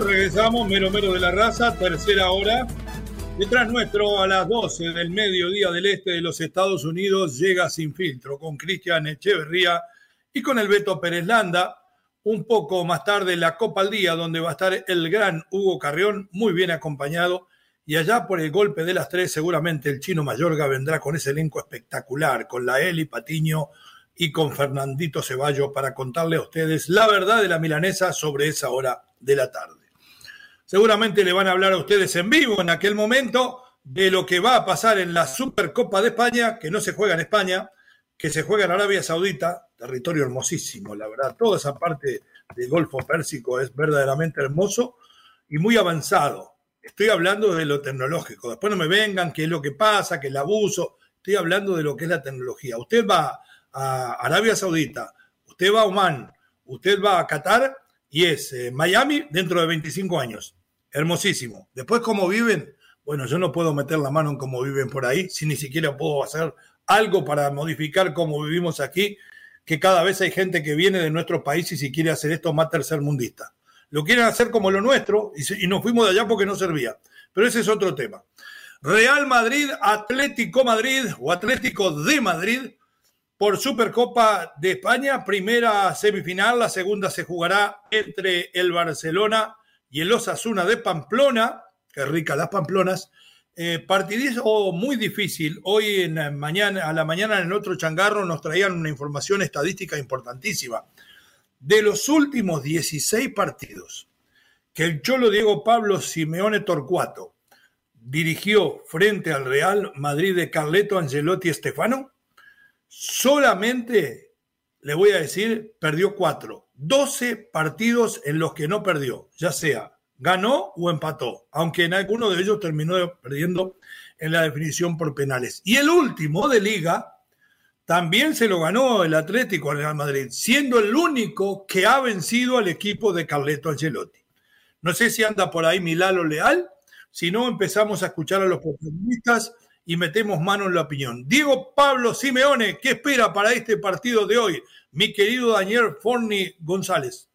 Regresamos, mero mero de la raza, tercera hora. Detrás nuestro, a las 12 del mediodía del este de los Estados Unidos, llega sin filtro con Cristian Echeverría y con el Beto Pérez Landa. Un poco más tarde, la Copa al Día, donde va a estar el gran Hugo Carrión, muy bien acompañado. Y allá por el golpe de las tres, seguramente el chino Mayorga vendrá con ese elenco espectacular, con la Eli Patiño y con Fernandito Ceballos para contarle a ustedes la verdad de la milanesa sobre esa hora de la tarde. Seguramente le van a hablar a ustedes en vivo en aquel momento de lo que va a pasar en la Supercopa de España, que no se juega en España, que se juega en Arabia Saudita, territorio hermosísimo, la verdad. Toda esa parte del Golfo Pérsico es verdaderamente hermoso y muy avanzado. Estoy hablando de lo tecnológico. Después no me vengan qué es lo que pasa, que el abuso. Estoy hablando de lo que es la tecnología. Usted va a Arabia Saudita, usted va a Oman, usted va a Qatar y es eh, Miami dentro de 25 años. Hermosísimo. Después, ¿cómo viven? Bueno, yo no puedo meter la mano en cómo viven por ahí, si ni siquiera puedo hacer algo para modificar cómo vivimos aquí, que cada vez hay gente que viene de nuestro país y quiere hacer esto más tercermundista. Lo quieren hacer como lo nuestro y, y nos fuimos de allá porque no servía. Pero ese es otro tema. Real Madrid, Atlético Madrid o Atlético de Madrid por Supercopa de España, primera semifinal, la segunda se jugará entre el Barcelona y el Osasuna de Pamplona, que rica las Pamplonas, eh, partidizo muy difícil. Hoy en mañana, a la mañana en otro changarro nos traían una información estadística importantísima. De los últimos 16 partidos que el Cholo Diego Pablo Simeone Torcuato dirigió frente al Real Madrid de Carleto Angelotti Estefano, solamente, le voy a decir, perdió cuatro. Doce partidos en los que no perdió, ya sea ganó o empató, aunque en alguno de ellos terminó perdiendo en la definición por penales. Y el último de liga también se lo ganó el Atlético Real Madrid, siendo el único que ha vencido al equipo de Carleto Ancelotti. No sé si anda por ahí Milalo Leal, si no empezamos a escuchar a los protagonistas y metemos mano en la opinión. Diego Pablo Simeone, ¿qué espera para este partido de hoy? Mi querido Daniel Forni González.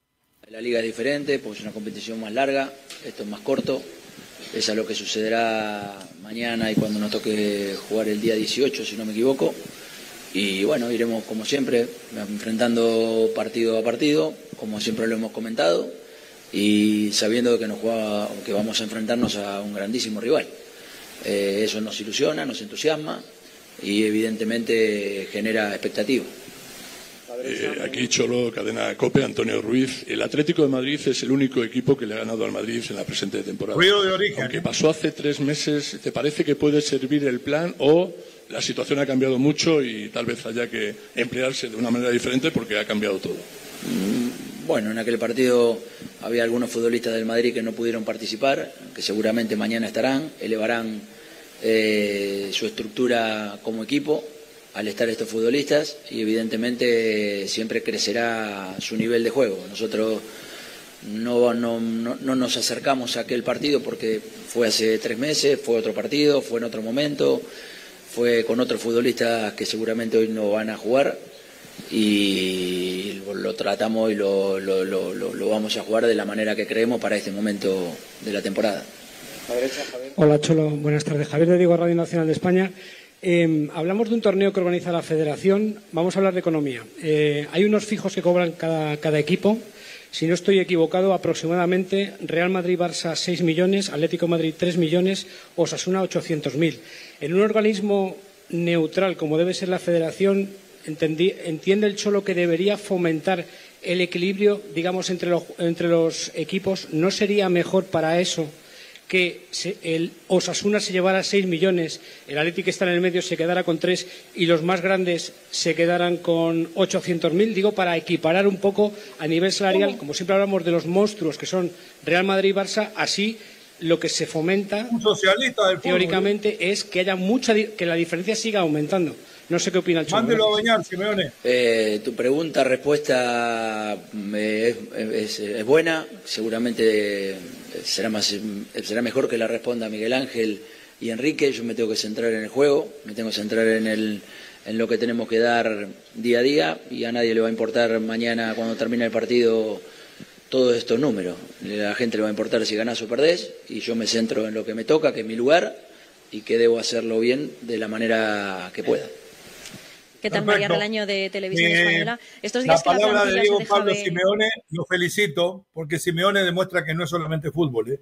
La liga es diferente, porque es una competición más larga, esto es más corto, es a lo que sucederá mañana y cuando nos toque jugar el día 18, si no me equivoco. Y bueno, iremos como siempre, enfrentando partido a partido, como siempre lo hemos comentado, y sabiendo que, nos juega, que vamos a enfrentarnos a un grandísimo rival. Eh, eso nos ilusiona, nos entusiasma y evidentemente genera expectativa. Eh, aquí Cholo, cadena Cope, Antonio Ruiz. El Atlético de Madrid es el único equipo que le ha ganado al Madrid en la presente temporada. Ruido de origen. Aunque pasó hace tres meses, ¿te parece que puede servir el plan o la situación ha cambiado mucho y tal vez haya que emplearse de una manera diferente porque ha cambiado todo? Mm, bueno, en aquel partido había algunos futbolistas del Madrid que no pudieron participar, que seguramente mañana estarán, elevarán eh, su estructura como equipo al estar estos futbolistas y evidentemente siempre crecerá su nivel de juego. Nosotros no, no, no, nos acercamos a aquel partido porque fue hace tres meses, fue otro partido, fue en otro momento, fue con otros futbolistas que seguramente hoy no van a jugar y lo tratamos y lo, lo, lo, lo vamos a jugar de la manera que creemos para este momento de la temporada. Hola Cholo, buenas tardes. Javier de Diego, Radio Nacional de España. Eh, hablamos de un torneo que organiza la Federación. Vamos a hablar de economía. Eh, hay unos fijos que cobran cada, cada, equipo. Si no estoy equivocado, aproximadamente Real Madrid-Barça 6 millones, Atlético Madrid 3 millones, Osasuna 800.000. En un organismo neutral como debe ser la Federación, entiende el Cholo que debería fomentar el equilibrio, digamos, entre los, entre los equipos. ¿No sería mejor para eso que el Osasuna se llevara 6 millones, el Atlético que está en el medio se quedara con 3 y los más grandes se quedaran con 800.000? Digo, para equiparar un poco a nivel salarial, como siempre hablamos de los monstruos que son Real Madrid y Barça, así lo que se fomenta teóricamente es que haya mucha que la diferencia siga aumentando. No sé qué opina el Mándelo a bañar, Simeone. Eh, tu pregunta, respuesta eh, es, buena. Seguramente eh, será, más, será mejor que la responda Miguel Ángel y Enrique. Yo me tengo que centrar en el juego, me tengo que centrar en, el, en lo que tenemos que dar día a día y a nadie le va a importar mañana cuando termine el partido todos estos números. A la gente le va a importar si ganás o perdés y yo me centro en lo que me toca, que es mi lugar y que debo hacerlo bien de la manera que pueda. ¿Qué tal María el año de televisión eh, española? Estos días la palabra de Diego Pablo Simeone, lo felicito, porque Simeone demuestra que no es solamente fútbol. ¿eh?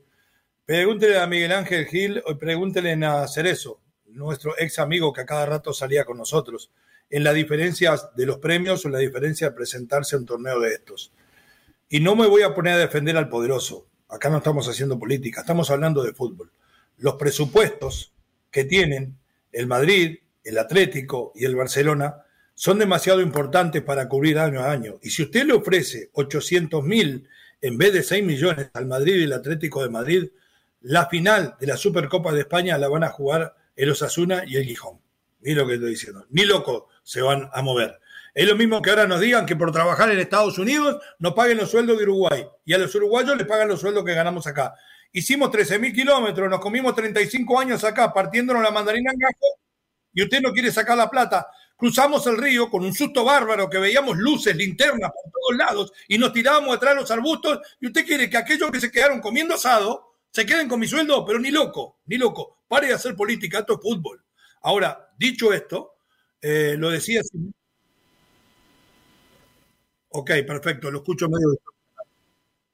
Pregúntele a Miguel Ángel Gil o pregúntele a Cerezo, nuestro ex amigo que a cada rato salía con nosotros, en la diferencia de los premios o en la diferencia de presentarse a un torneo de estos. Y no me voy a poner a defender al poderoso. Acá no estamos haciendo política, estamos hablando de fútbol. Los presupuestos que tienen el Madrid, el Atlético y el Barcelona son demasiado importantes para cubrir año a año. Y si usted le ofrece 800 mil en vez de 6 millones al Madrid y el Atlético de Madrid, la final de la Supercopa de España la van a jugar el Osasuna y el Gijón. Ni lo que estoy diciendo. Ni loco se van a mover. Es lo mismo que ahora nos digan que por trabajar en Estados Unidos nos paguen los sueldos de Uruguay y a los uruguayos les pagan los sueldos que ganamos acá. Hicimos 13.000 kilómetros, nos comimos 35 años acá partiéndonos la mandarina en gajo y usted no quiere sacar la plata. Cruzamos el río con un susto bárbaro que veíamos luces, linternas por todos lados y nos tirábamos detrás de los arbustos y usted quiere que aquellos que se quedaron comiendo asado se queden con mi sueldo, pero ni loco, ni loco. Pare de hacer política, esto es fútbol. Ahora, dicho esto, eh, lo decía Ok, perfecto, lo escucho medio.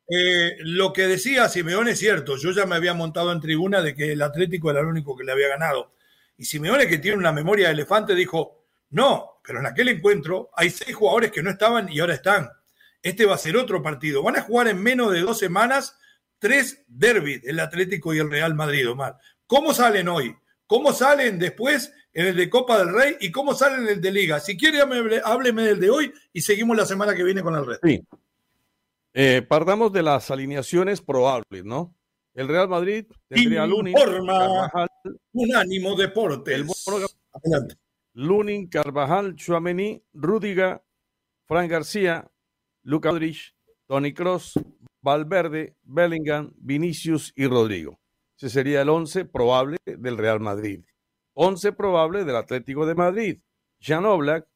Eh, lo que decía Simeone es cierto, yo ya me había montado en tribuna de que el Atlético era el único que le había ganado. Y Simeone, que tiene una memoria de elefante, dijo, no, pero en aquel encuentro hay seis jugadores que no estaban y ahora están. Este va a ser otro partido. Van a jugar en menos de dos semanas tres derbis, el Atlético y el Real Madrid, Omar. ¿Cómo salen hoy? ¿Cómo salen después en el de Copa del Rey y cómo sale en el de Liga. Si quiere, hábleme del de hoy y seguimos la semana que viene con el resto. Sí. Eh, partamos de las alineaciones probables, ¿no? El Real Madrid tendría a Lunin, Carvajal, Unánimo Deportes. El Adelante. Lunin, Carvajal, Chuamení, Rudiga, Fran García, Luca Modric, Tony Cross, Valverde, Bellingham, Vinicius y Rodrigo. Ese sería el once probable del Real Madrid. 11 probable del Atlético de Madrid. Jan Oblak,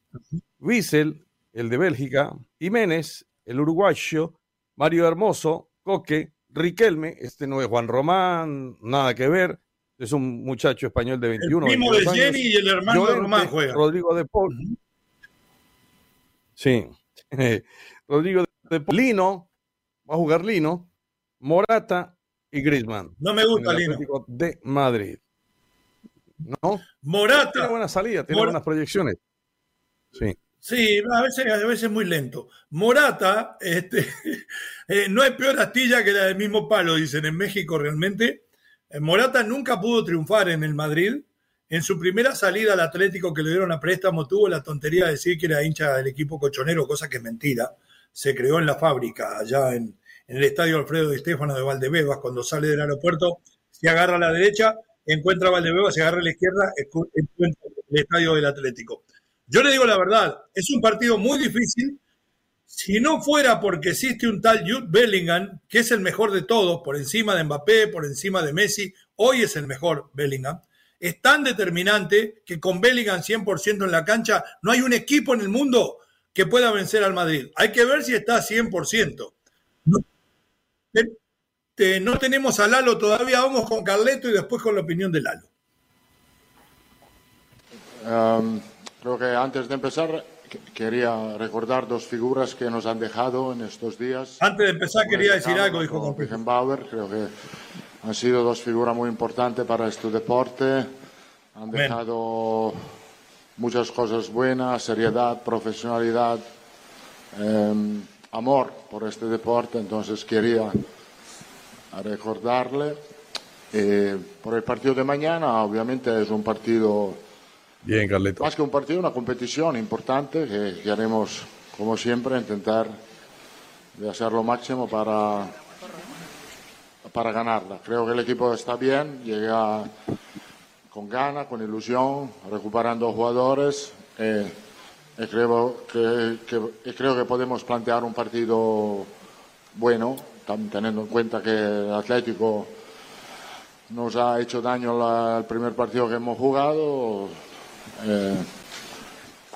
Wiesel, el de Bélgica, Jiménez, el uruguayo, Mario Hermoso, Coque, Riquelme, este no es Juan Román, nada que ver, es un muchacho español de 21 El primo de Jenny y el hermano de Román juega. Rodrigo de Paul. Sí. Rodrigo de Paul. Lino, va a jugar Lino, Morata y Griezmann. No me gusta Lino. De Madrid. ¿no? Morata. Tiene buena salida, tiene buenas proyecciones. Sí. Sí, a veces, a veces muy lento. Morata, este, eh, no hay peor astilla que la del mismo palo, dicen en México realmente. Eh, Morata nunca pudo triunfar en el Madrid. En su primera salida al Atlético que le dieron a préstamo, tuvo la tontería de decir que era hincha del equipo cochonero, cosa que es mentira. Se creó en la fábrica, allá en, el estadio Alfredo Estefano de Valdebebas, cuando sale del aeropuerto, se agarra a la derecha encuentra a Valdebeba, se agarra a la izquierda, encuentra el estadio del Atlético. Yo le digo la verdad, es un partido muy difícil. Si no fuera porque existe un tal Jude Bellingham, que es el mejor de todos, por encima de Mbappé, por encima de Messi, hoy es el mejor Bellingham. Es tan determinante que con Bellingham 100% en la cancha no hay un equipo en el mundo que pueda vencer al Madrid. Hay que ver si está 100%. Este, no tenemos a Lalo todavía, vamos con Carleto y después con la opinión de Lalo. Creo que antes de empezar quería recordar dos figuras que nos han dejado en estos días. Antes de empezar quería decir algo, dijo Bauer, creo que han sido dos figuras muy importantes para este deporte. Han dejado muchas cosas buenas, seriedad, profesionalidad, em, amor por este deporte, entonces quería recordarle. Eh, por el partido de mañana, obviamente es un partido, Bien, Carleto. más que un partido, una competición importante que, que haremos, como siempre, intentar de hacer lo máximo para, para ganarla. Creo que el equipo está bien, llega con ganas, con ilusión, recuperando jugadores. eh, y creo que, y creo que podemos plantear un partido bueno, teniendo en cuenta que el Atlético nos ha hecho daño la- el primer partido que hemos jugado. Eh,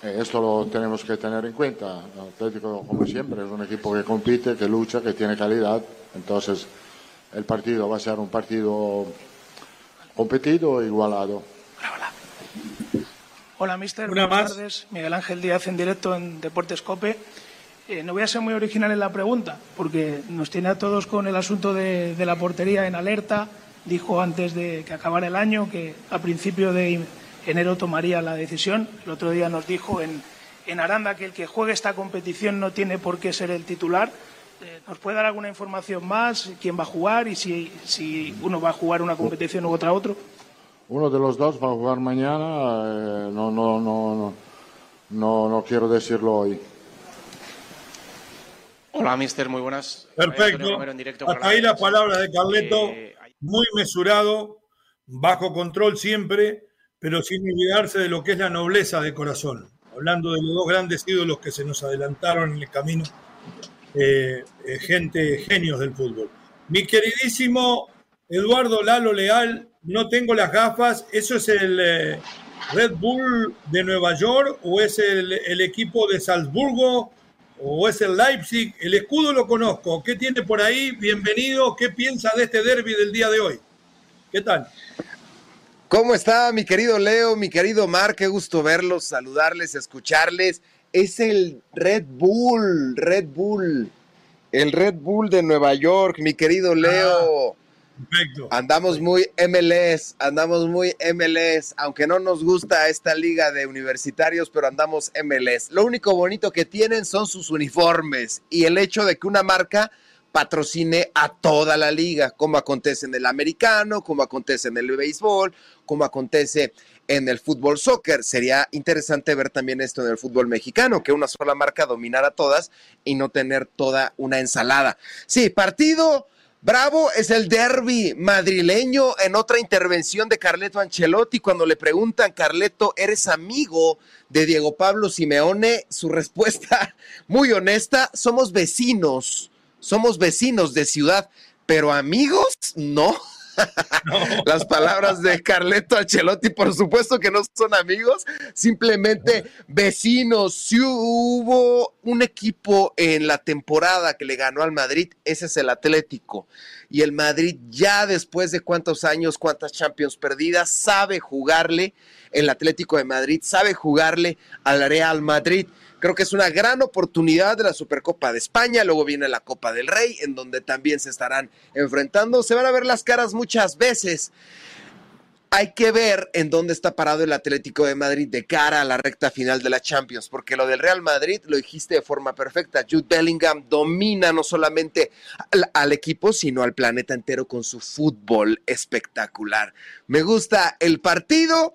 eh, esto lo tenemos que tener en cuenta. El Atlético, como siempre, es un equipo que compite, que lucha, que tiene calidad. Entonces, el partido va a ser un partido competido e igualado. Hola, mister. Una Buenas más. tardes. Miguel Ángel Díaz en directo en Deportes Cope. Eh, no voy a ser muy original en la pregunta, porque nos tiene a todos con el asunto de, de la portería en alerta. Dijo antes de que acabara el año que a principio de enero tomaría la decisión. El otro día nos dijo en, en Aranda que el que juegue esta competición no tiene por qué ser el titular. Eh, ¿Nos puede dar alguna información más? ¿Quién va a jugar y si, si uno va a jugar una competición u otra otro? Uno de los dos va a jugar mañana. eh, no, no, no, no, no, no quiero decirlo hoy. Hola, mister, muy buenas. Perfecto. En directo Hasta ahí las Defensa. palabras de Carleto, Eh, muy mesurado, bajo control siempre, pero sin olvidarse de lo que es la nobleza de corazón. Hablando de los dos grandes ídolos que se nos adelantaron en el camino, eh, eh, gente, genios del fútbol. Mi queridísimo Eduardo Lalo Leal, no tengo las gafas, ¿eso es el eh, Red Bull de Nueva York o es el, el equipo de Salzburgo o es el Leipzig? El escudo lo conozco, ¿qué tiene por ahí? Bienvenido, ¿qué piensa de este derby del día de hoy? ¿Qué tal? ¿Cómo está mi querido Leo, mi querido Mar? Qué gusto verlos, saludarles, escucharles. Es el Red Bull, Red Bull, el Red Bull de Nueva York, mi querido Leo. Perfecto. Andamos muy MLS, andamos muy MLS, aunque no nos gusta esta liga de universitarios, pero andamos MLS. Lo único bonito que tienen son sus uniformes y el hecho de que una marca patrocine a toda la liga, como acontece en el americano, como acontece en el béisbol, como acontece en el fútbol soccer. Sería interesante ver también esto en el fútbol mexicano, que una sola marca dominara todas y no tener toda una ensalada. Sí, partido Bravo es el derby madrileño en otra intervención de Carleto Ancelotti cuando le preguntan, Carleto, ¿eres amigo de Diego Pablo Simeone? Su respuesta muy honesta, somos vecinos, somos vecinos de ciudad, pero amigos, no. Las palabras de Carleto Ancelotti, por supuesto que no son amigos, simplemente vecinos. Si hubo un equipo en la temporada que le ganó al Madrid, ese es el Atlético. Y el Madrid ya después de cuántos años, cuántas Champions perdidas, sabe jugarle, el Atlético de Madrid sabe jugarle al Real Madrid. Creo que es una gran oportunidad de la Supercopa de España. Luego viene la Copa del Rey, en donde también se estarán enfrentando. Se van a ver las caras muchas veces. Hay que ver en dónde está parado el Atlético de Madrid de cara a la recta final de la Champions, porque lo del Real Madrid lo dijiste de forma perfecta. Jude Bellingham domina no solamente al, al equipo, sino al planeta entero con su fútbol espectacular. Me gusta el partido.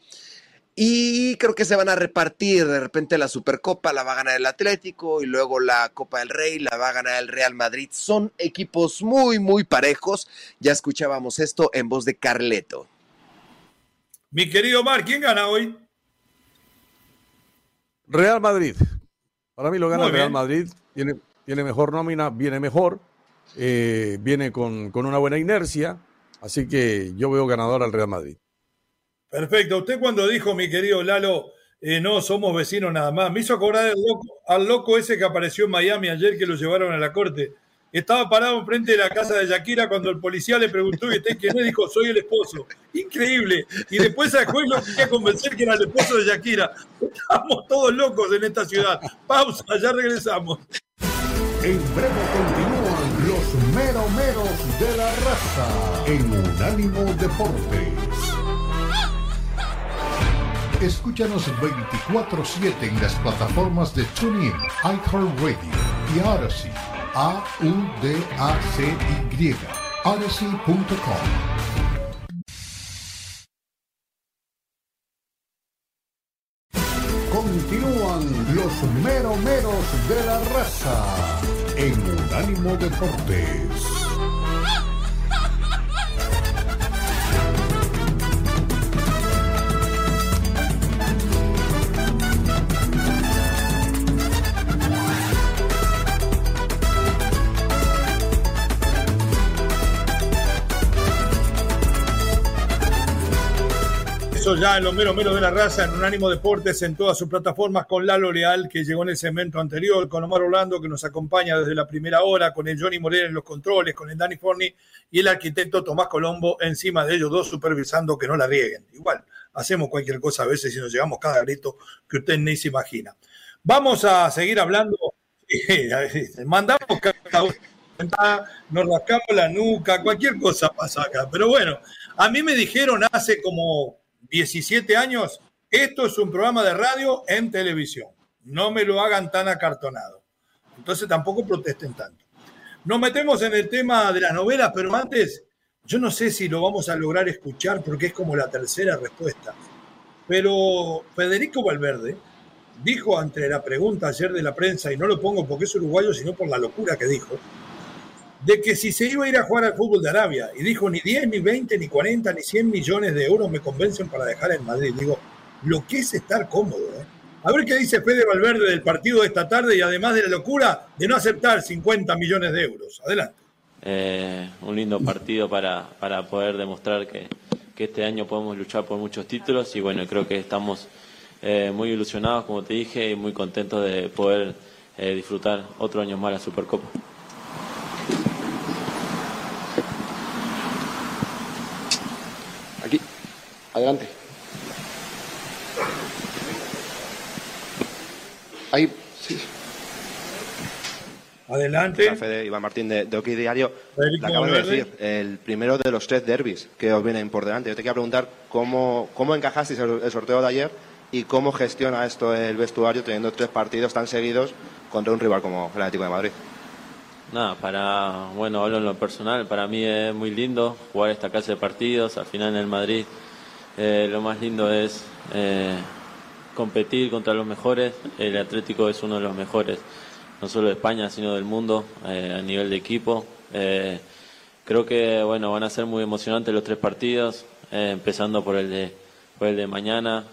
Y creo que se van a repartir de repente la Supercopa, la va a ganar el Atlético y luego la Copa del Rey la va a ganar el Real Madrid. Son equipos muy, muy parejos. Ya escuchábamos esto en voz de Carleto. Mi querido Mar, ¿quién gana hoy? Real Madrid. Para mí lo gana el Real. Madrid. Tiene, tiene mejor nómina, viene mejor. eh, viene con, con una buena inercia. Así que yo veo ganador al Real Madrid. Perfecto. Usted cuando dijo, mi querido Lalo, eh, no somos vecinos nada más, me hizo acordar al loco, al ese que apareció en Miami ayer que lo llevaron a la corte. Estaba parado enfrente de la casa de Shakira cuando el policía le preguntó, ¿y usted quién es? Dijo, soy el esposo. Increíble. Y después sacó y lo quería convencer que era el esposo de Shakira. Estamos todos locos en esta ciudad. Pausa, ya regresamos. En breve continúan los meromeros de la raza en Unánimo Deportes. Escúchanos 24-7 en las plataformas de TuneIn, iHeartRadio y Odyssey. A-U-D-A-C-Y. Odyssey.com. Continúan los meromeros de la raza en Unánimo Deportes. Ya en los meros meros de la raza, en Unánimo Deportes, en todas sus plataformas, con Lalo Leal, que llegó en el segmento anterior, con Omar Orlando, que nos acompaña desde la primera hora, con el Johnny Moreno en los controles, con el Danny Forni y el arquitecto Tomás Colombo encima de ellos dos, supervisando que no la rieguen. Igual, hacemos cualquier cosa a veces y nos llegamos cada grito que usted ni se imagina. Vamos a seguir hablando. Mandamos nos rascamos la nuca, cualquier cosa pasa acá. Pero bueno, a mí me dijeron hace como 17 años, esto es un programa de radio en televisión. No me lo hagan tan acartonado. Entonces tampoco protesten tanto. Nos metemos en el tema de las novelas, pero antes, yo no sé si lo vamos a lograr escuchar porque es como la tercera respuesta. Pero Federico Valverde dijo ante la pregunta ayer de la prensa, y no lo pongo porque es uruguayo, sino por la locura que dijo, de que si se iba a ir a jugar al fútbol de Arabia y dijo ni 10, ni 20, ni 40, ni 100 millones de euros me convencen para dejar en Madrid. Digo, lo que es estar cómodo. ¿eh? A ver qué dice Fede Valverde del partido de esta tarde y además de la locura de no aceptar 50 millones de euros. Adelante. Eh, un lindo partido para, para poder demostrar que, que, este año podemos luchar por muchos títulos y bueno, creo que estamos eh, muy ilusionados, como te dije, y muy contentos de poder eh, disfrutar otro año más la Supercopa. Adelante. Ahí, sí. Adelante. Fede, Iván Martín de, de Oki Diario. Le acabo de decir, el primero de los tres derbis que os vienen por delante. Yo te quería preguntar cómo, cómo encajasteis el, sorteo de ayer y cómo gestiona esto el vestuario teniendo tres partidos tan seguidos contra un rival como el Atlético de Madrid. Nada, para, bueno, hablo en lo personal, para mí es muy lindo jugar esta clase de partidos. Al final en el Madrid eh, lo más lindo es eh, competir contra los mejores. El Atlético es uno de los mejores, no solo de España, sino del mundo eh, a nivel de equipo. creo que bueno, van a ser muy emocionantes los tres partidos, empezando por el de, por el de mañana.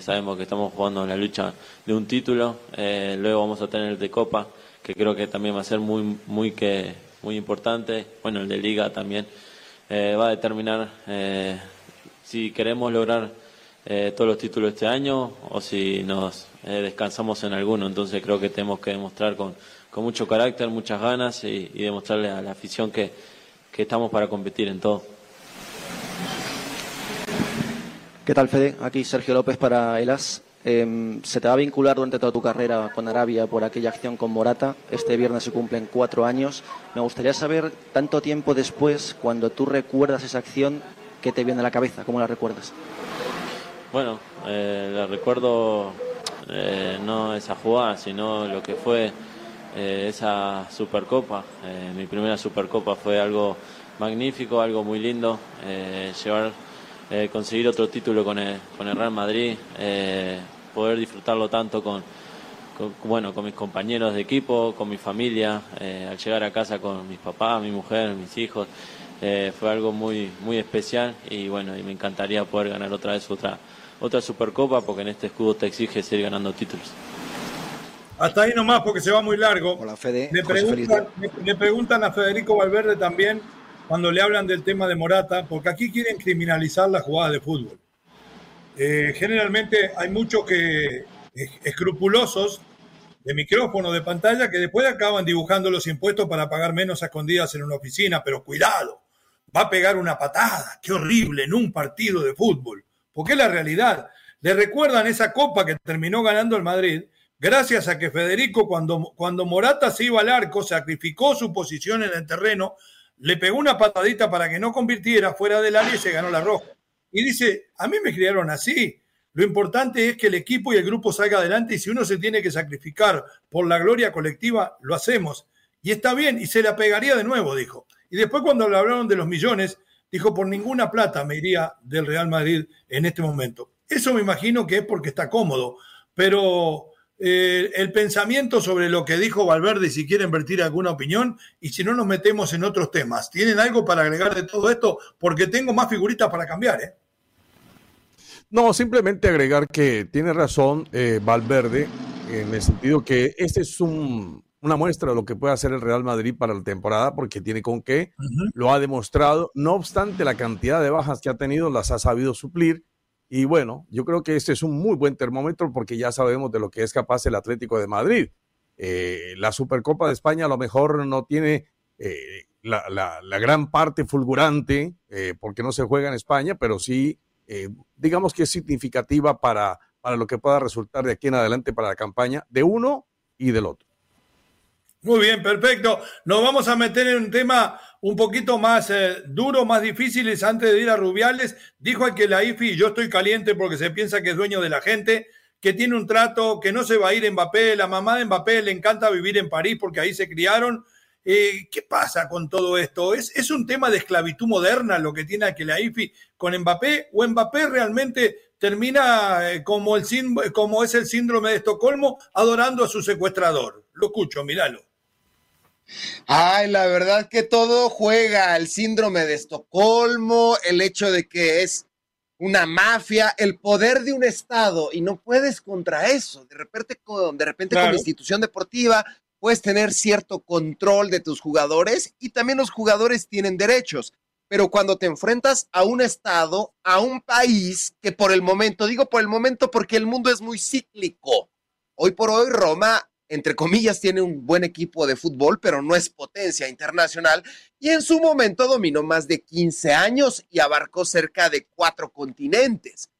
sabemos que estamos jugando en la lucha de un título. luego vamos a tener el de Copa, que creo que también va a ser muy, muy, que, muy importante. Bueno, el de Liga también. va a determinar si queremos lograr eh, todos los títulos este año o si nos eh, descansamos en alguno. Entonces creo que tenemos que demostrar con, con mucho carácter, muchas ganas y, demostrarle a la afición que, que estamos para competir en todo. ¿Qué tal, Fede? Aquí Sergio López para Elas. Em, se te va a vincular durante toda tu carrera con Arabia por aquella acción con Morata. Este viernes se cumplen cuatro años. Me gustaría saber, tanto tiempo después, cuando tú recuerdas esa acción, ¿Qué te viene a la cabeza? ¿Cómo la recuerdas? Bueno, eh, la recuerdo eh, no esa jugada, sino lo que fue eh, esa Supercopa. mi primera Supercopa fue algo magnífico, algo muy lindo. llevar, conseguir otro título con el, con el Real Madrid, poder disfrutarlo tanto con, bueno, con mis compañeros de equipo, con mi familia, al llegar a casa con mis papás, mi mujer, mis hijos. Eh, fue algo muy, muy especial y bueno, y me encantaría poder ganar otra vez otra, otra Supercopa porque en este escudo te exige seguir ganando títulos. Hasta ahí nomás porque se va muy largo. Hola Fede. Le preguntan, le, preguntan a Federico Valverde también cuando le hablan del tema de Morata, porque aquí quieren criminalizar la jugada de fútbol. Eh, generalmente hay muchos que escrupulosos de micrófono, de pantalla, que después acaban dibujando los impuestos para pagar menos a escondidas en una oficina, pero cuidado, va a pegar una patada, qué horrible, en un partido de fútbol. Porque es la realidad. Le recuerdan esa copa que terminó ganando el Madrid, gracias a que Federico, cuando, cuando Morata se iba al arco, sacrificó su posición en el terreno, le pegó una patadita para que no convirtiera fuera del área y se ganó la roja. Y dice, a mí me criaron así. Lo importante es que el equipo y el grupo salga adelante y si uno se tiene que sacrificar por la gloria colectiva, lo hacemos. Y está bien, y se la pegaría de nuevo, dijo. Y después cuando le hablaron de los millones, dijo, por ninguna plata me iría del Real Madrid en este momento. Eso me imagino que es porque está cómodo, pero eh, el pensamiento sobre lo que dijo Valverde, si quieren vertir alguna opinión, y si no nos metemos en otros temas. ¿Tienen algo para agregar de todo esto? Porque tengo más figuritas para cambiar, ¿eh? No, simplemente agregar que tiene razón eh, Valverde en el sentido que este es un, una muestra de lo que puede hacer el Real Madrid para la temporada, porque tiene con qué, lo ha demostrado. No obstante, la cantidad de bajas que ha tenido las ha sabido suplir. Y bueno, yo creo que este es un muy buen termómetro porque ya sabemos de lo que es capaz el Atlético de Madrid. Eh, la Supercopa de España a lo mejor no tiene eh, la, gran parte fulgurante eh, porque no se juega en España, pero sí, digamos que es significativa para, para lo que pueda resultar de aquí en adelante para la campaña de uno y del otro. Muy bien, perfecto. Nos vamos a meter en un tema un poquito más eh, duro, más difíciles antes de ir a Rubiales. Dijo que la IFI, yo estoy caliente porque se piensa que es dueño de la gente, que tiene un trato, que no se va a ir Mbappé. La mamá de Mbappé le encanta vivir en París porque ahí se criaron. Eh, ¿Qué pasa con todo esto? ¿Es, ¿Es un tema de esclavitud moderna lo que tiene que la IFI con Mbappé? ¿O Mbappé realmente termina eh, como, el, como es el síndrome de Estocolmo adorando a su secuestrador? Lo escucho, míralo. Ay, la verdad que todo juega, el síndrome de Estocolmo, el hecho de que es una mafia, el poder de un Estado, y no puedes contra eso. De repente, con, de repente como institución deportiva, puedes tener cierto control de tus jugadores y también los jugadores tienen derechos. Pero cuando te enfrentas a un Estado, a un país que por el momento, digo por el momento porque el mundo es muy cíclico. Hoy por hoy Roma entre comillas, tiene un buen equipo de fútbol, pero no es potencia internacional. Y en su momento dominó más de 15 años y abarcó cerca de cuatro continentes.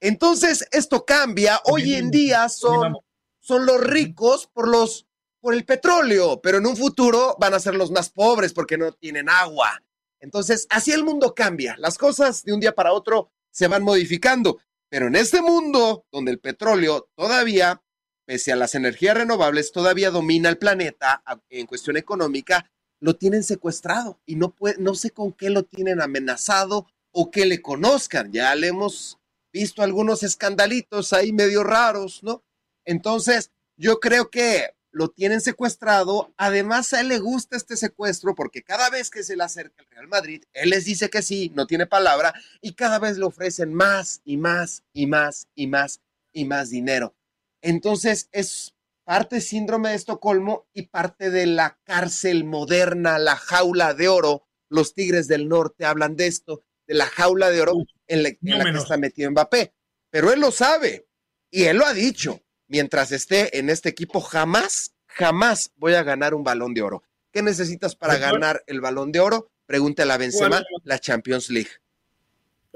Entonces, esto cambia. Hoy en día son, son los ricos por, los, por el petróleo, pero en un futuro van a ser los más pobres porque no tienen agua. Entonces, así el mundo cambia. Las cosas de un día para otro se van modificando. Pero en este mundo, donde el petróleo todavía pese a las energías renovables, todavía domina el planeta en cuestión económica, lo tienen secuestrado y no, no sé con qué lo tienen amenazado o que le conozcan. Ya le hemos visto algunos escandalitos ahí medio raros, ¿no? Entonces, yo creo que lo tienen secuestrado. Además, a él le gusta este secuestro porque cada vez que se le acerca el Real Madrid, él les dice que sí, no tiene palabra, y cada vez le ofrecen más y más y más y más y más dinero. Entonces es parte síndrome de Estocolmo y parte de la cárcel moderna, la jaula de oro. Los Tigres del Norte hablan de esto, de la jaula de oro en la, que está metido Mbappé. Pero él lo sabe y él lo ha dicho. Mientras esté en este equipo, jamás, jamás voy a ganar un balón de oro. ¿Qué necesitas para ganar el balón de oro? Pregúntale a Benzema, la Champions League.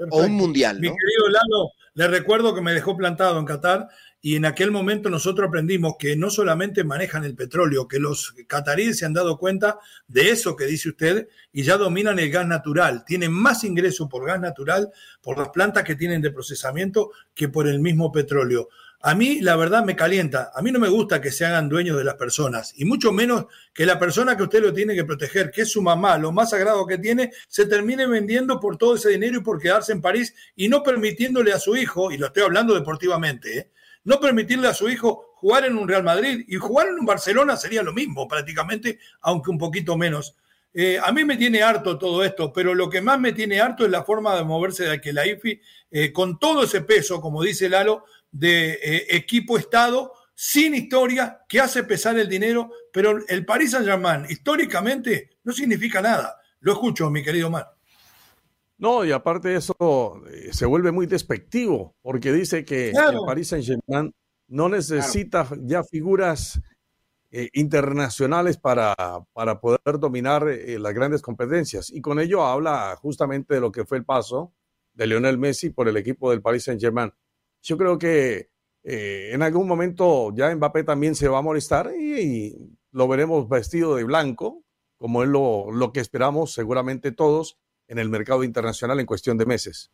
O un mundial, ¿no? Mi querido Lalo, le recuerdo que me dejó plantado en Qatar y en aquel momento nosotros aprendimos que no solamente manejan el petróleo, que los cataríes se han dado cuenta de eso que dice usted y ya dominan el gas natural. Tienen más ingreso por gas natural, por las plantas que tienen de procesamiento, que por el mismo petróleo. A mí, la verdad, me calienta. A mí no me gusta que se hagan dueños de las personas, y mucho menos que la persona que usted lo tiene que proteger, que es su mamá, lo más sagrado que tiene, se termine vendiendo por todo ese dinero y por quedarse en París y no permitiéndole a su hijo, y lo estoy hablando deportivamente, ¿eh? No permitirle a su hijo jugar en un Real Madrid y jugar en un Barcelona sería lo mismo prácticamente, aunque un poquito menos. Eh, a mí me tiene harto todo esto, pero lo que más me tiene harto es la forma de moverse de que la IFI, eh, con todo ese peso, como dice Lalo, de eh, equipo-estado, sin historia, que hace pesar el dinero, pero el Paris Saint-Germain históricamente no significa nada. Lo escucho, mi querido Mar. No, y aparte de eso, eh, se vuelve muy despectivo, porque dice que el Paris Saint-Germain no necesita ya figuras eh, internacionales para, para, poder dominar eh, las grandes competencias. Y con ello habla justamente de lo que fue el paso de Lionel Messi por el equipo del Paris Saint-Germain. Yo creo que en algún momento ya Mbappé también se va a molestar y, lo veremos vestido de blanco, como es lo, lo que esperamos seguramente todos en el mercado internacional en cuestión de meses.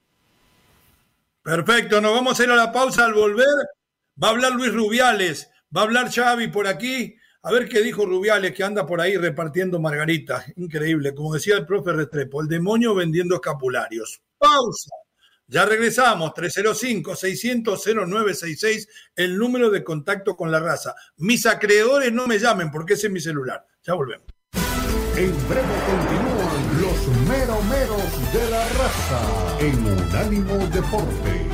Perfecto, nos vamos a ir a la pausa al volver. Va a hablar Luis Rubiales, va a hablar Xavi por aquí. A ver qué dijo Rubiales, que anda por ahí repartiendo margaritas. Increíble, como decía el profe Restrepo, el demonio vendiendo escapularios. Pausa. Ya regresamos, 305-600-0966, el número de contacto con la raza. Mis acreedores no me llamen porque ese es mi celular. Ya volvemos. En breve meromeros de la raza en Unánimo Deportes.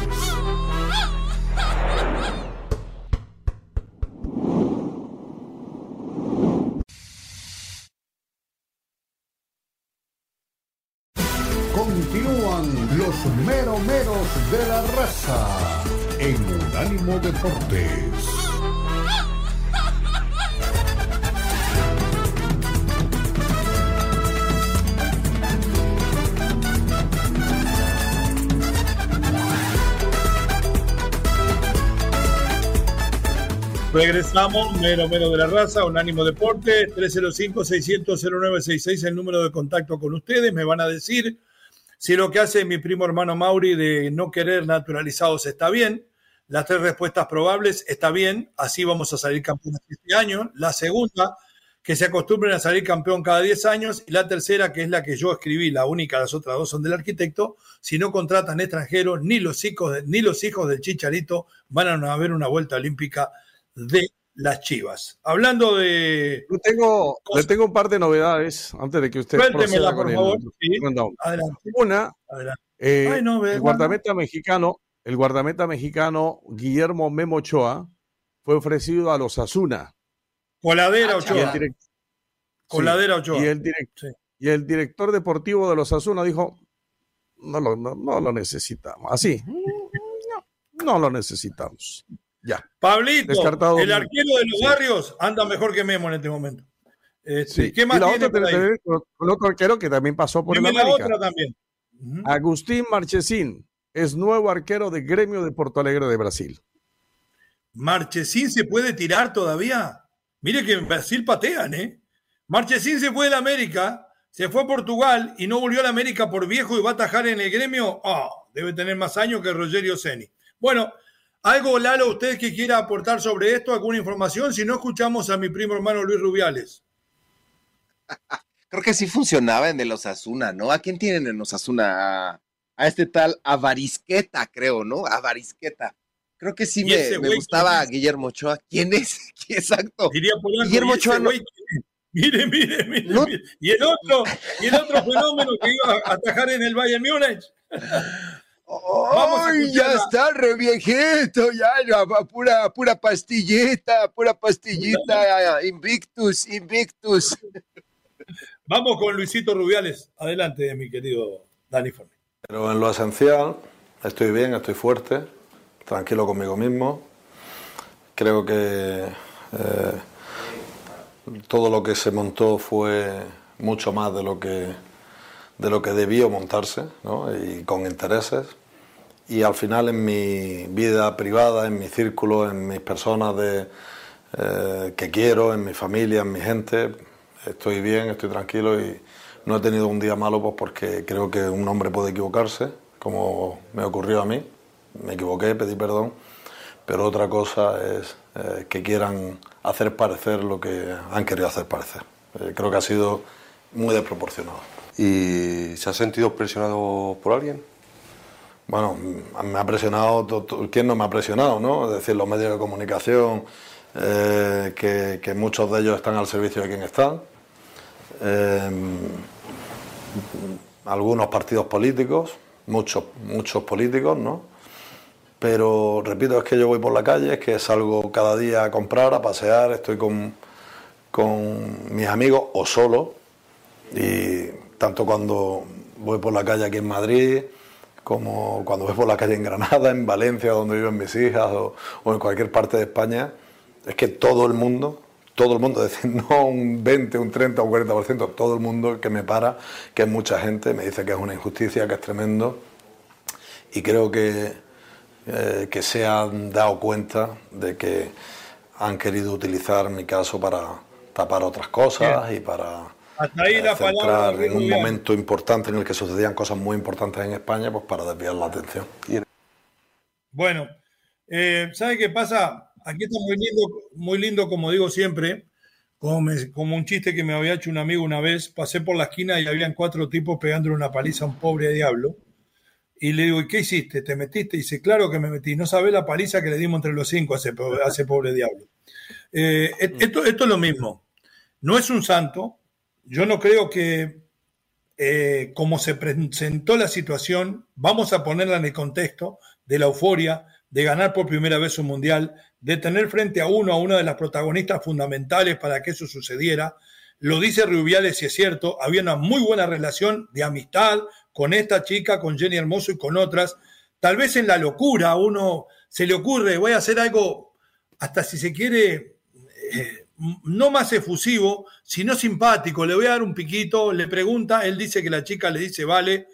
Continúan los meromeros de la raza en Unánimo Deportes. Regresamos, mero mero de la raza, Unánimo Deporte, 305-600-0966, el número de contacto con ustedes. Me van a decir si lo que hace mi primo hermano Mauri de no querer naturalizados está bien. Las tres respuestas probables está bien, así vamos a salir campeones este año. La segunda, que se acostumbren a salir campeón cada 10 años. Y la tercera, que es la que yo escribí, la única, las otras dos son del arquitecto, si no contratan extranjeros, ni los hijos, ni los hijos del Chicharito van a haber una vuelta olímpica de las Chivas. Hablando de. Yo tengo, le tengo un par de novedades antes de que usted proceda con por favor. Adelante. Una, eh, el guardameta mexicano, el guardameta mexicano Guillermo Memo Ochoa fue ofrecido a los Asuna. Coladera ah, Ochoa. Coladera Ochoa. Y el, y el director deportivo de los Asuna dijo: no lo, no, lo necesitamos. Así. no lo necesitamos. Ya. Pablito, el arquero de los barrios anda mejor que Memo en este momento. Este, ¿Qué más tiene con otro arquero que también pasó por el América. también. Agustín Marchesín es nuevo arquero de Gremio de Porto Alegre de Brasil. Marchesín se puede tirar todavía. Mire que en Brasil patean, ¿eh? Marchesín se fue de América, se fue a Portugal y no volvió a la América por viejo y va a atajar en el gremio. Ah, debe tener más años que Rogerio Ceni. Bueno, ¿Algo, Lalo, usted que quiera aportar sobre esto? ¿Alguna información? Si no, escuchamos a mi primo hermano Luis Rubiales. Creo que sí funcionaba en el Osasuna, ¿no? ¿A quién tienen en Osasuna? A, este tal Avarisqueta, creo, ¿no? Avarisqueta. Creo que sí me, gustaba Guillermo Ochoa. ¿Quién es? Exacto. Guillermo Ochoa. Mire, mire, mire, Y el otro, y el otro fenómeno que iba a atajar en el Bayern Múnich. ¡Ay, ya está re viejito! Ya, pura, pura pastillita, pura pastillita, Invictus, Invictus. Vamos con Luisito Rubiales. Adelante, mi querido Dani Forni. Pero en lo esencial, estoy bien, estoy fuerte, tranquilo conmigo mismo. Creo que eh, todo lo que se montó fue mucho más de lo que de lo que debió montarse ¿no? y con intereses y al final en mi vida privada, en mi círculo, en mis personas de, eh, que quiero, en mi familia, en mi gente, estoy bien, estoy tranquilo y no he tenido un día malo pues porque creo que un hombre puede equivocarse, como me ocurrió a mí, me equivoqué, pedí perdón, pero otra cosa es eh, que quieran hacer parecer lo que han querido hacer parecer. Eh, creo que ha sido muy desproporcionado. ¿Y se ha sentido presionado por alguien? Bueno, me ha presionado, ¿quién no me ha presionado? ¿no? Es decir, los medios de comunicación, eh, que, muchos de ellos están al servicio de quien están, em, algunos partidos políticos, muchos, muchos políticos, ¿no? Pero repito, es que yo voy por la calle, es que salgo cada día a comprar, a pasear, estoy con, con mis amigos o solo, y tanto cuando voy por la calle aquí en Madrid, como cuando ves por la calle en Granada, en Valencia, donde viven mis hijas, o, en cualquier parte de España, es que todo el mundo, todo el mundo, es decir, no un 20, un 30, un 40%, todo el mundo que me para, que es mucha gente, me dice que es una injusticia, que es tremendo, y creo que, eh, que se han dado cuenta de que han querido utilizar mi caso para tapar otras cosas y para hasta ahí la centrar en un momento importante en el que sucedían cosas muy importantes en España, pues para desviar la atención. Bueno, eh, ¿sabe qué pasa? Aquí está muy lindo, muy lindo, como digo siempre, como, como, un chiste que me había hecho un amigo una vez. Pasé por la esquina y habían cuatro tipos pegándole una paliza a un pobre diablo. Y le digo, ¿y qué hiciste? ¿Te metiste? Y dice, claro que me metí. No sabes la paliza que le dimos entre los cinco a ese, a ese pobre diablo. Eh, esto, esto es lo mismo. No es un santo. Yo no creo que eh, como se presentó la situación, vamos a ponerla en el contexto de la euforia, de ganar por primera vez un mundial, de tener frente a uno a una de las protagonistas fundamentales para que eso sucediera. Lo dice Rubiales y es cierto, había una muy buena relación de amistad con esta chica, con Jenny Hermoso y con otras. Tal vez en la locura a uno se le ocurre, voy a hacer algo, hasta si se quiere, eh, no más efusivo, sino simpático, le voy a dar un piquito, le pregunta, él dice que la chica le dice, vale,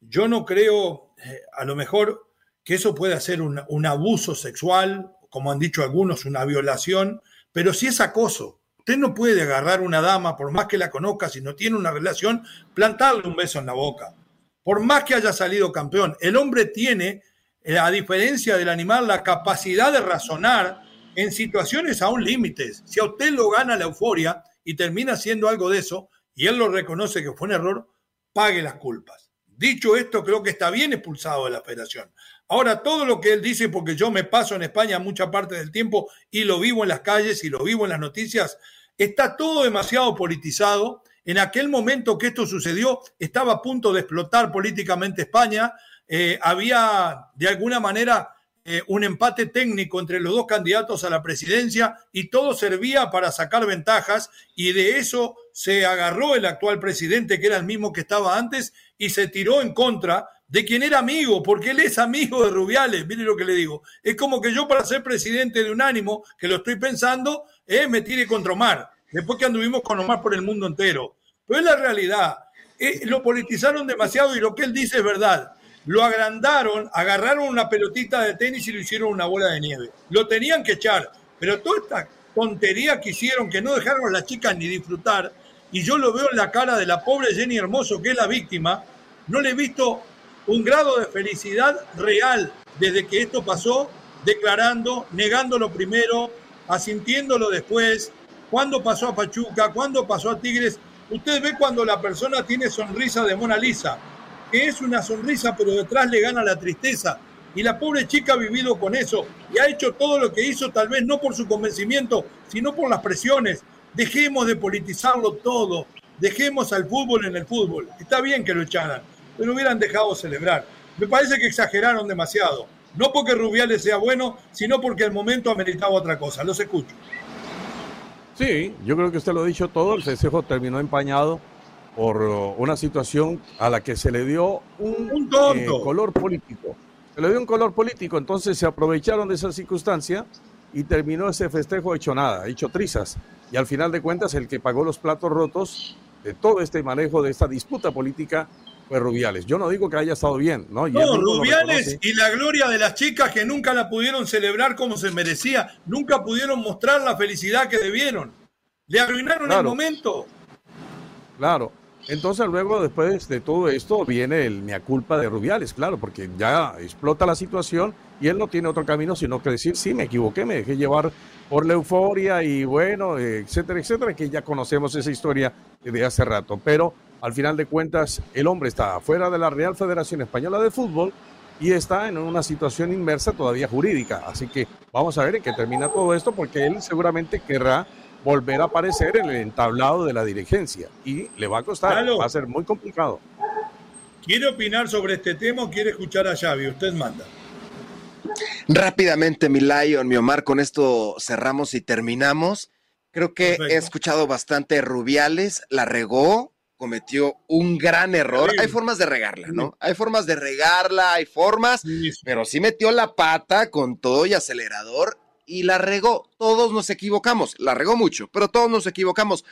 yo no creo, eh, a lo mejor, que eso pueda ser un, un abuso sexual, como han dicho algunos, una violación, pero si es acoso. Usted no puede agarrar una dama, por más que la conozca, si no tiene una relación, plantarle un beso en la boca. Por más que haya salido campeón, el hombre tiene, eh, a diferencia del animal, la capacidad de razonar en situaciones aún límites. Si a usted lo gana la euforia y termina haciendo algo de eso, y él lo reconoce que fue un error, pague las culpas. Dicho esto, creo que está bien expulsado de la federación. Ahora, todo lo que él dice, porque yo me paso en España mucha parte del tiempo y lo vivo en las calles y lo vivo en las noticias, está todo demasiado politizado. En aquel momento que esto sucedió, estaba a punto de explotar políticamente España. Eh, había, de alguna manera, eh, un empate técnico entre los dos candidatos a la presidencia y todo servía para sacar ventajas y de eso se agarró el actual presidente, que era el mismo que estaba antes, y se tiró en contra de quien era amigo, porque él es amigo de Rubiales, mire lo que le digo. Es como que yo para ser presidente de un ánimo, que lo estoy pensando, eh, me tire contra Omar, después que anduvimos con Omar por el mundo entero. Pero es la realidad. Eh, lo politizaron demasiado y lo que él dice es verdad. Lo agrandaron, agarraron una pelotita de tenis y lo hicieron una bola de nieve. Lo tenían que echar, pero toda esta tontería que hicieron, que no dejaron a las chicas ni disfrutar, y yo lo veo en la cara de la pobre Jenny Hermoso, que es la víctima, no le he visto un grado de felicidad real desde que esto pasó, declarando, negándolo primero, asintiéndolo después, cuando pasó a Pachuca, cuando pasó a Tigres. Usted ve cuando la persona tiene sonrisa de Mona Lisa, que es una sonrisa, pero detrás le gana la tristeza. Y la pobre chica ha vivido con eso y ha hecho todo lo que hizo, tal vez no por su convencimiento, sino por las presiones. Dejemos de politizarlo todo, dejemos al fútbol en el fútbol. Está bien que lo echaran, pero hubieran dejado celebrar. Me parece que exageraron demasiado. No porque Rubiales sea bueno, sino porque el momento ameritaba otra cosa. Los escucho. Sí, yo creo que usted lo ha dicho todo. El festejo terminó empañado por uh, una situación a la que se le dio un, eh, color político. Se le dio un color político, entonces se aprovecharon de esa circunstancia y terminó ese festejo hecho nada, hecho trizas. Y al final de cuentas, el que pagó los platos rotos de todo este manejo de esta disputa política fue Rubiales. Yo no digo que haya estado bien, ¿no? no, Rubiales y la gloria de las chicas que nunca la pudieron celebrar como se merecía, nunca pudieron mostrar la felicidad que debieron. Le arruinaron el momento. Claro. Entonces luego después de todo esto viene el mea culpa de Rubiales, claro, porque ya explota la situación y él no tiene otro camino sino que decir, sí, me equivoqué, me dejé llevar por la euforia y bueno, etcétera, etcétera, que ya conocemos esa historia de hace rato. Pero al final de cuentas, el hombre está fuera de la Real Federación Española de Fútbol y está en una situación inmersa todavía jurídica. Así que vamos a ver en qué termina todo esto, porque él seguramente querrá volver a aparecer en el entablado de la dirigencia y le va a costar, va a ser muy complicado. ¿Quiere opinar sobre este tema o quiere escuchar a Xavi? Usted manda. Rápidamente, mi Lion, mi Omar, con esto cerramos y terminamos. Creo que he escuchado bastante Rubiales, la regó, cometió un gran error. Hay formas de regarla, ¿no? Hay formas de regarla, hay formas, pero sí metió la pata con todo y acelerador y la regó. Todos nos equivocamos, la regó mucho, pero todos nos equivocamos.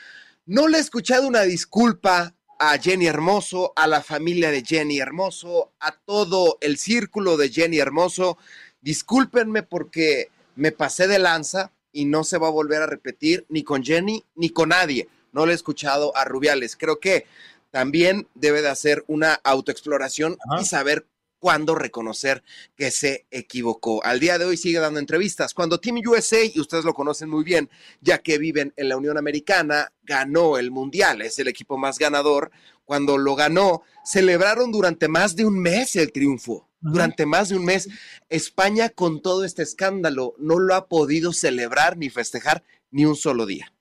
No le he escuchado una disculpa a Jenny Hermoso, a la familia de Jenny Hermoso, a todo el círculo de Jenny Hermoso. Discúlpenme porque me pasé de lanza y no se va a volver a repetir ni con Jenny ni con nadie no le he escuchado a Rubiales. Creo que también debe de hacer una autoexploración y saber cuándo reconocer que se equivocó. Al día de hoy sigue dando entrevistas. Cuando Team USA, y ustedes lo conocen muy bien, ya que viven en la Unión Americana, ganó el Mundial, es el equipo más ganador. Cuando lo ganó, celebraron durante más de un mes el triunfo. Durante más de un mes, España con todo este escándalo no lo ha podido celebrar ni festejar ni un solo día.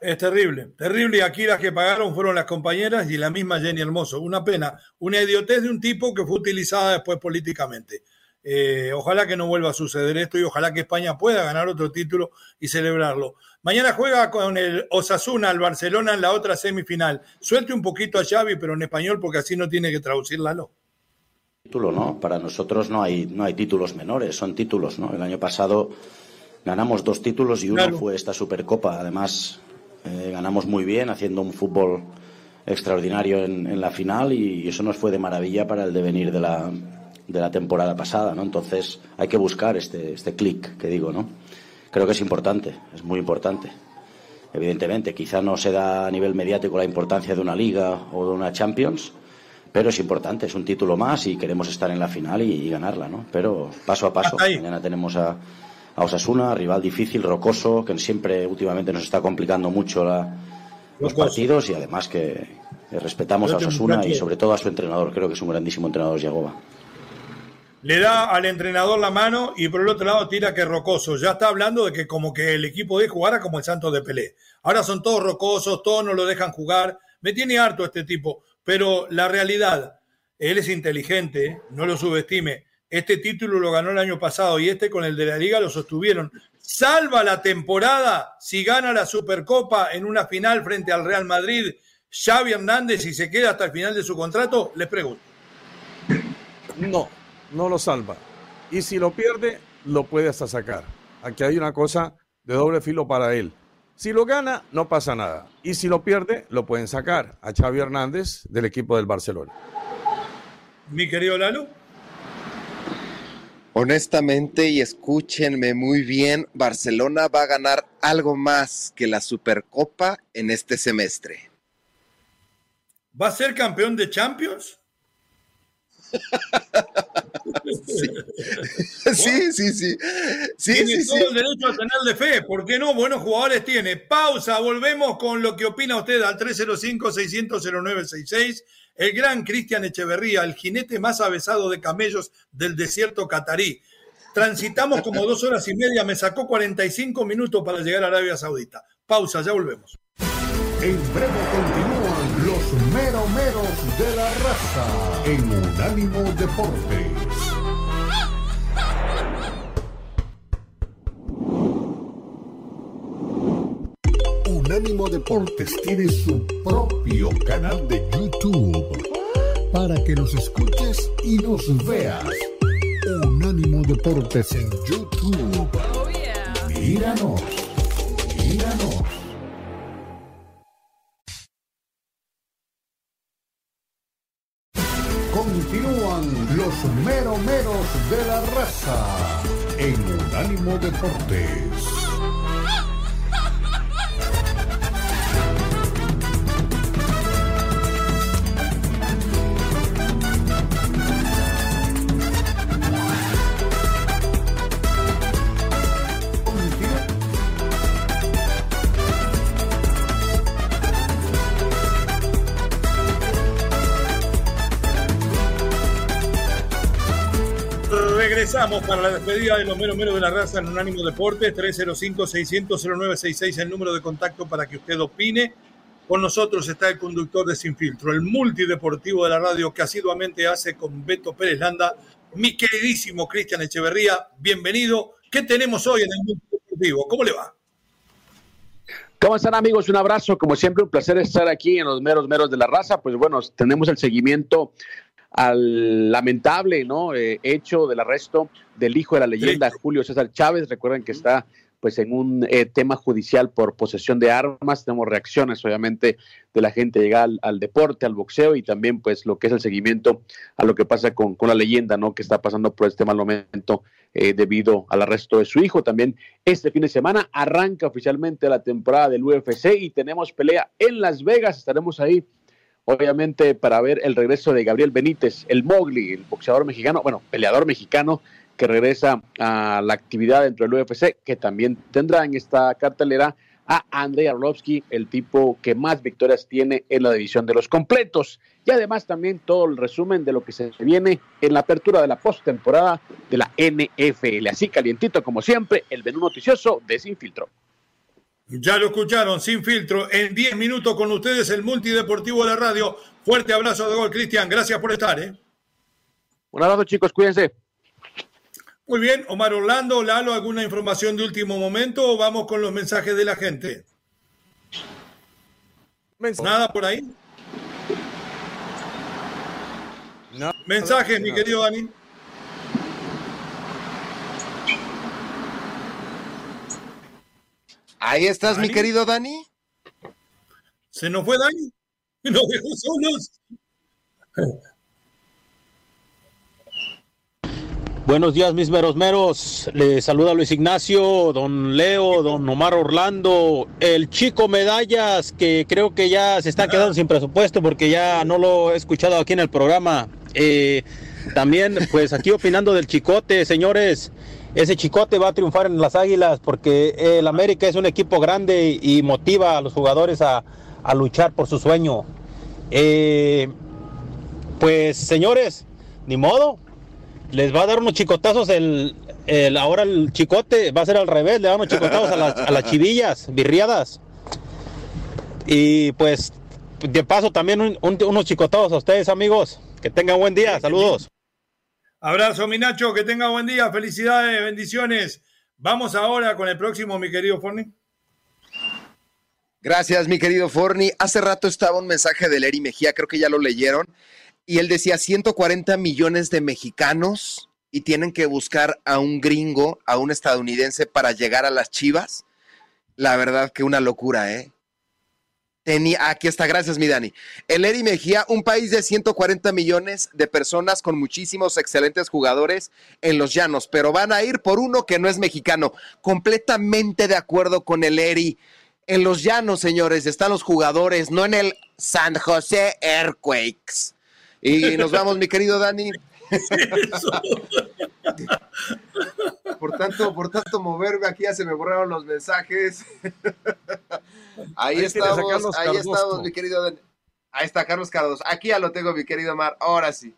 Es terrible, terrible. Y aquí las que pagaron fueron las compañeras y la misma Jenny Hermoso. Una pena, una idiotez de un tipo que fue utilizada después políticamente. Eh, ojalá que no vuelva a suceder esto y ojalá que España pueda ganar otro título y celebrarlo. Mañana juega con el Osasuna, el Barcelona en la otra semifinal. Suelte un poquito a Xavi, pero en español porque así no tiene que traducirla, ¿no? Título, ¿no? Para nosotros no hay, no hay títulos menores, son títulos, ¿no? El año pasado ganamos dos títulos y uno fue esta Supercopa. Además, eh, ganamos muy bien, haciendo un fútbol extraordinario en, la final y eso nos fue de maravilla para el devenir de la, de la temporada pasada, ¿no? Entonces hay que buscar este, este clic que digo, ¿no? Creo que es importante, es muy importante. Evidentemente, quizá no se da a nivel mediático la importancia de una liga o de una Champions, pero es importante, es un título más y queremos estar en la final y, ganarla, ¿no? Pero paso a paso. Mañana tenemos a, a Osasuna, rival difícil, rocoso, que siempre últimamente nos está complicando mucho los partidos y además que, respetamos a Osasuna y sobre todo a su entrenador. Creo que es un grandísimo entrenador, Yagoba. Le da al entrenador la mano y por el otro lado tira que rocoso. Ya está hablando de que como que el equipo de jugara como el Santos de Pelé. Ahora son todos rocosos, todos no lo dejan jugar. Me tiene harto este tipo, pero la realidad, él es inteligente, no lo subestime. Este título lo ganó el año pasado y este con el de la liga lo sostuvieron. Salva la temporada si gana la Supercopa en una final frente al Real Madrid. Xavi Hernández, si se queda hasta el final de su contrato, le pregunto. No, no lo salva. Y si lo pierde, lo puede hasta sacar. Aquí hay una cosa de doble filo para él. Si lo gana, no pasa nada. Y si lo pierde, lo pueden sacar a Xavi Hernández del equipo del Barcelona. Mi querido Lalo. Honestamente, y escúchenme muy bien, Barcelona va a ganar algo más que la Supercopa en este semestre. ¿Va a ser campeón de Champions? sí, sí, sí. sí. tiene todo el derecho a fe. ¿Por qué no? Buenos jugadores tiene. Pausa. Volvemos con lo que opina usted al 305-600-0966 el gran Cristian Echeverría, el jinete más avesado de camellos del desierto catarí. Transitamos como dos horas y media, me sacó 45 minutos para llegar a Arabia Saudita. Pausa, ya volvemos. En breve continúan los meromeros de la raza en Unánimo Deportes. Unánimo Deportes tiene su propio canal de YouTube para que nos escuches y nos veas. Unánimo Deportes en YouTube. Míranos, míranos. Continúan los meromeros de la raza en Unánimo Deportes. Regresamos para la despedida de los meros meros de la raza en Unánimo Deportes, 305-600-0966, el número de contacto para que usted opine. Con nosotros está el conductor de Sin Filtro, el multideportivo de la radio que asiduamente hace con Beto Pérez Landa, mi queridísimo Cristian Echeverría. Bienvenido. ¿Qué tenemos hoy en el multideportivo? ¿Cómo le va? ¿Cómo están amigos? Un abrazo, como siempre, un placer estar aquí en los meros meros de la raza. Pues bueno, tenemos el seguimiento al lamentable ¿no? Eh, hecho del arresto del hijo de la leyenda, Julio César Chávez. Recuerden que está pues en un eh, tema judicial por posesión de armas. Tenemos reacciones, obviamente, de la gente llegada al, deporte, al boxeo y también pues lo que es el seguimiento a lo que pasa con, con la leyenda, ¿no? Que está pasando por este mal momento eh, debido al arresto de su hijo. También este fin de semana arranca oficialmente la temporada del UFC y tenemos pelea en Las Vegas. Estaremos ahí obviamente para ver el regreso de Gabriel Benítez, el Mowgli, el boxeador mexicano, bueno, peleador mexicano que regresa a la actividad dentro del UFC, que también tendrá en esta cartelera a Andrei Arlovsky, el tipo que más victorias tiene en la división de los completos. Y además también todo el resumen de lo que se viene en la apertura de la postemporada de la NFL. Así calientito como siempre, el menú noticioso de Sin Filtro. Ya lo escucharon, Sin Filtro, en 10 minutos con ustedes el multideportivo de la radio. Fuerte abrazo de gol, Cristian. Gracias por estar. ¿eh? Un abrazo, chicos. Cuídense. Muy bien, Omar Orlando, Lalo, ¿alguna información de último momento o vamos con los mensajes de la gente? ¿Nada por ahí? Mensajes, mi querido Dani. Ahí estás, mi querido Dani. ¿Se nos fue Dani? Nos dejó solos. Buenos días, mis meros meros. Les saluda Luis Ignacio, don Leo, don Omar Orlando, el chico medallas, que creo que ya se está quedando sin presupuesto porque ya no lo he escuchado aquí en el programa. Eh, también, pues aquí opinando del chicote, señores. Ese chicote va a triunfar en las águilas porque el América es un equipo grande y motiva a los jugadores a, a luchar por su sueño. Eh, pues, señores, ni modo, les va a dar unos chicotazos el, el, ahora el chicote, va a ser al revés, le va a dar unos chicotazos a las, a las chivillas, birriadas. Y pues de paso también un, un, unos chicotazos a ustedes amigos, que tengan buen día, saludos. Abrazo mi Nacho, que tenga buen día, felicidades, bendiciones. Vamos ahora con el próximo, mi querido Forni. Gracias, mi querido Forni. Hace rato estaba un mensaje de Leri Mejía, creo que ya lo leyeron y él decía 140 millones de mexicanos y tienen que buscar a un gringo, a un estadounidense para llegar a las Chivas. La verdad que una locura, ¿eh? Aquí está, gracias mi Dani. El Eri Mejía, un país de 140 millones de personas con muchísimos excelentes jugadores en los llanos, pero van a ir por uno que no es mexicano. Completamente de acuerdo con el Eri. En los llanos, señores, están los jugadores, no en el San José Earthquakes. Y nos vamos, mi querido Dani. por tanto, por tanto moverme aquí ya se me borraron los mensajes. ahí, estamos, ahí estamos, mi querido. Ahí está Carlos Cardoso. Aquí ya lo tengo, mi querido Mar. Ahora sí.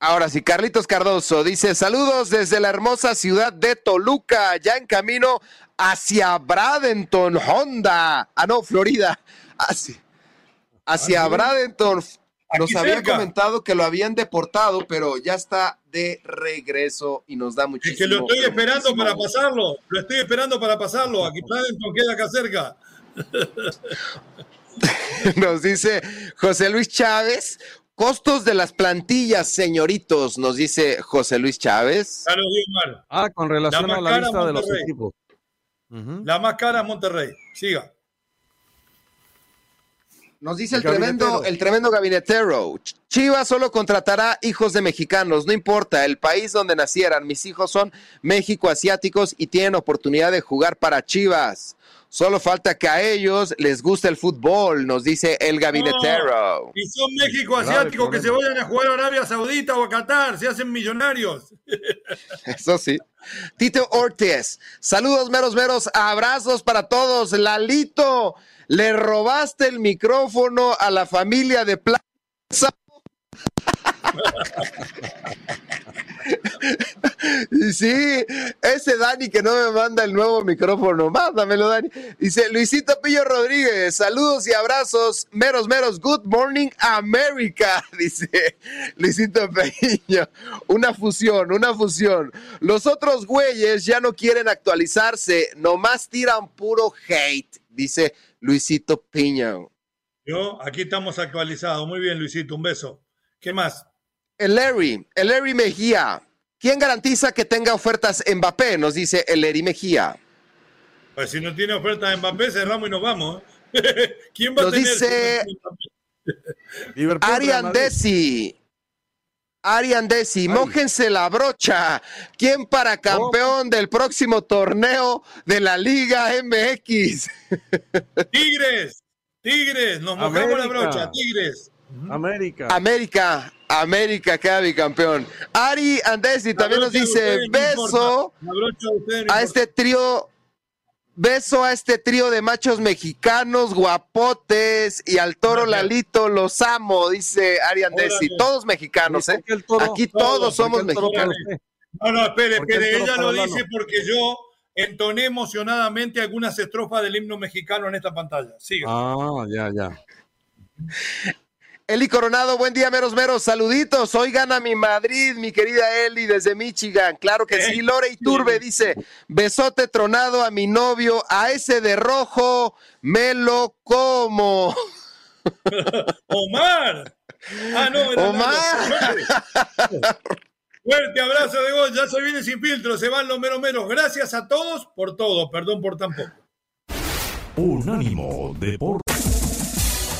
Ahora sí, Carlitos Cardoso dice, saludos desde la hermosa ciudad de Toluca, ya en camino hacia Bradenton, Honda. Ah, no, Florida. Hacia, hacia Bradenton. Nos había comentado que lo habían deportado, pero ya está de regreso y nos da muchísimo. Es que lo estoy esperando para pasarlo. Lo estoy esperando para pasarlo. Aquí Bradenton queda acá cerca. nos dice José Luis Chávez. Costos de las plantillas, señoritos, nos dice José Luis Chávez. Ah, con relación a la lista de los equipos. La más cara es Monterrey. Siga. Nos dice el, el tremendo, el tremendo gabinetero. Chivas solo contratará hijos de mexicanos, no importa el país donde nacieran. Mis hijos son México asiáticos y tienen oportunidad de jugar para Chivas. Solo falta que a ellos les guste el fútbol, nos dice el gabinetero. y son México asiáticos que se vayan a jugar a Arabia Saudita o a Qatar, se hacen millonarios. Eso sí. Tito Ortiz, saludos meros meros, abrazos para todos. Lalito, le robaste el micrófono a la familia de Plaza. y sí, ese Dani que no me manda el nuevo micrófono, mándamelo, Dani. Dice Luisito Pillo Rodríguez, saludos y abrazos, meros, meros, good morning, America, dice Luisito Pillo. Una fusión, una fusión. Los otros güeyes ya no quieren actualizarse, nomás tiran puro hate, dice Luisito Piña. Yo, aquí estamos actualizados. Muy bien, Luisito, un beso. ¿Qué más? El Larry, el Larry Mejía. ¿Quién garantiza que tenga ofertas Mbappé? Nos dice el Larry Mejía. Pues si no tiene ofertas Mbappé, cerramos y nos vamos. ¿Quién va nos a tener? dice Arian Desi. Arian Desi, mójense la brocha. ¿Quién para campeón del próximo torneo de la Liga MX? Tigres. Tigres, nos mojamos la brocha, Tigres. América. América, América queda bicampeón. Ari Andesi también nos dice beso a este trío, beso a este trío de machos mexicanos, guapotes y al toro Lalito, los amo, dice Ari Andesi. Todos mexicanos, ¿eh? Aquí todos somos mexicanos. No, no, espere, espere, ella lo dice porque yo entoné emocionadamente algunas estrofas del himno mexicano en esta pantalla. Sigue. Ah, ya, ya. Eli Coronado, buen día, meros meros. Saluditos. Hoy gana mi Madrid, mi querida Eli, desde Michigan. Claro que sí. Lore Iturbe dice: besote tronado a mi novio, a ese de rojo, me lo como. Omar. Ah, no, Omar. Fuerte abrazo de gol, ya se viene sin filtro, se van los meros meros. Gracias a todos por todo, perdón por tan poco. Unánimo Deportes.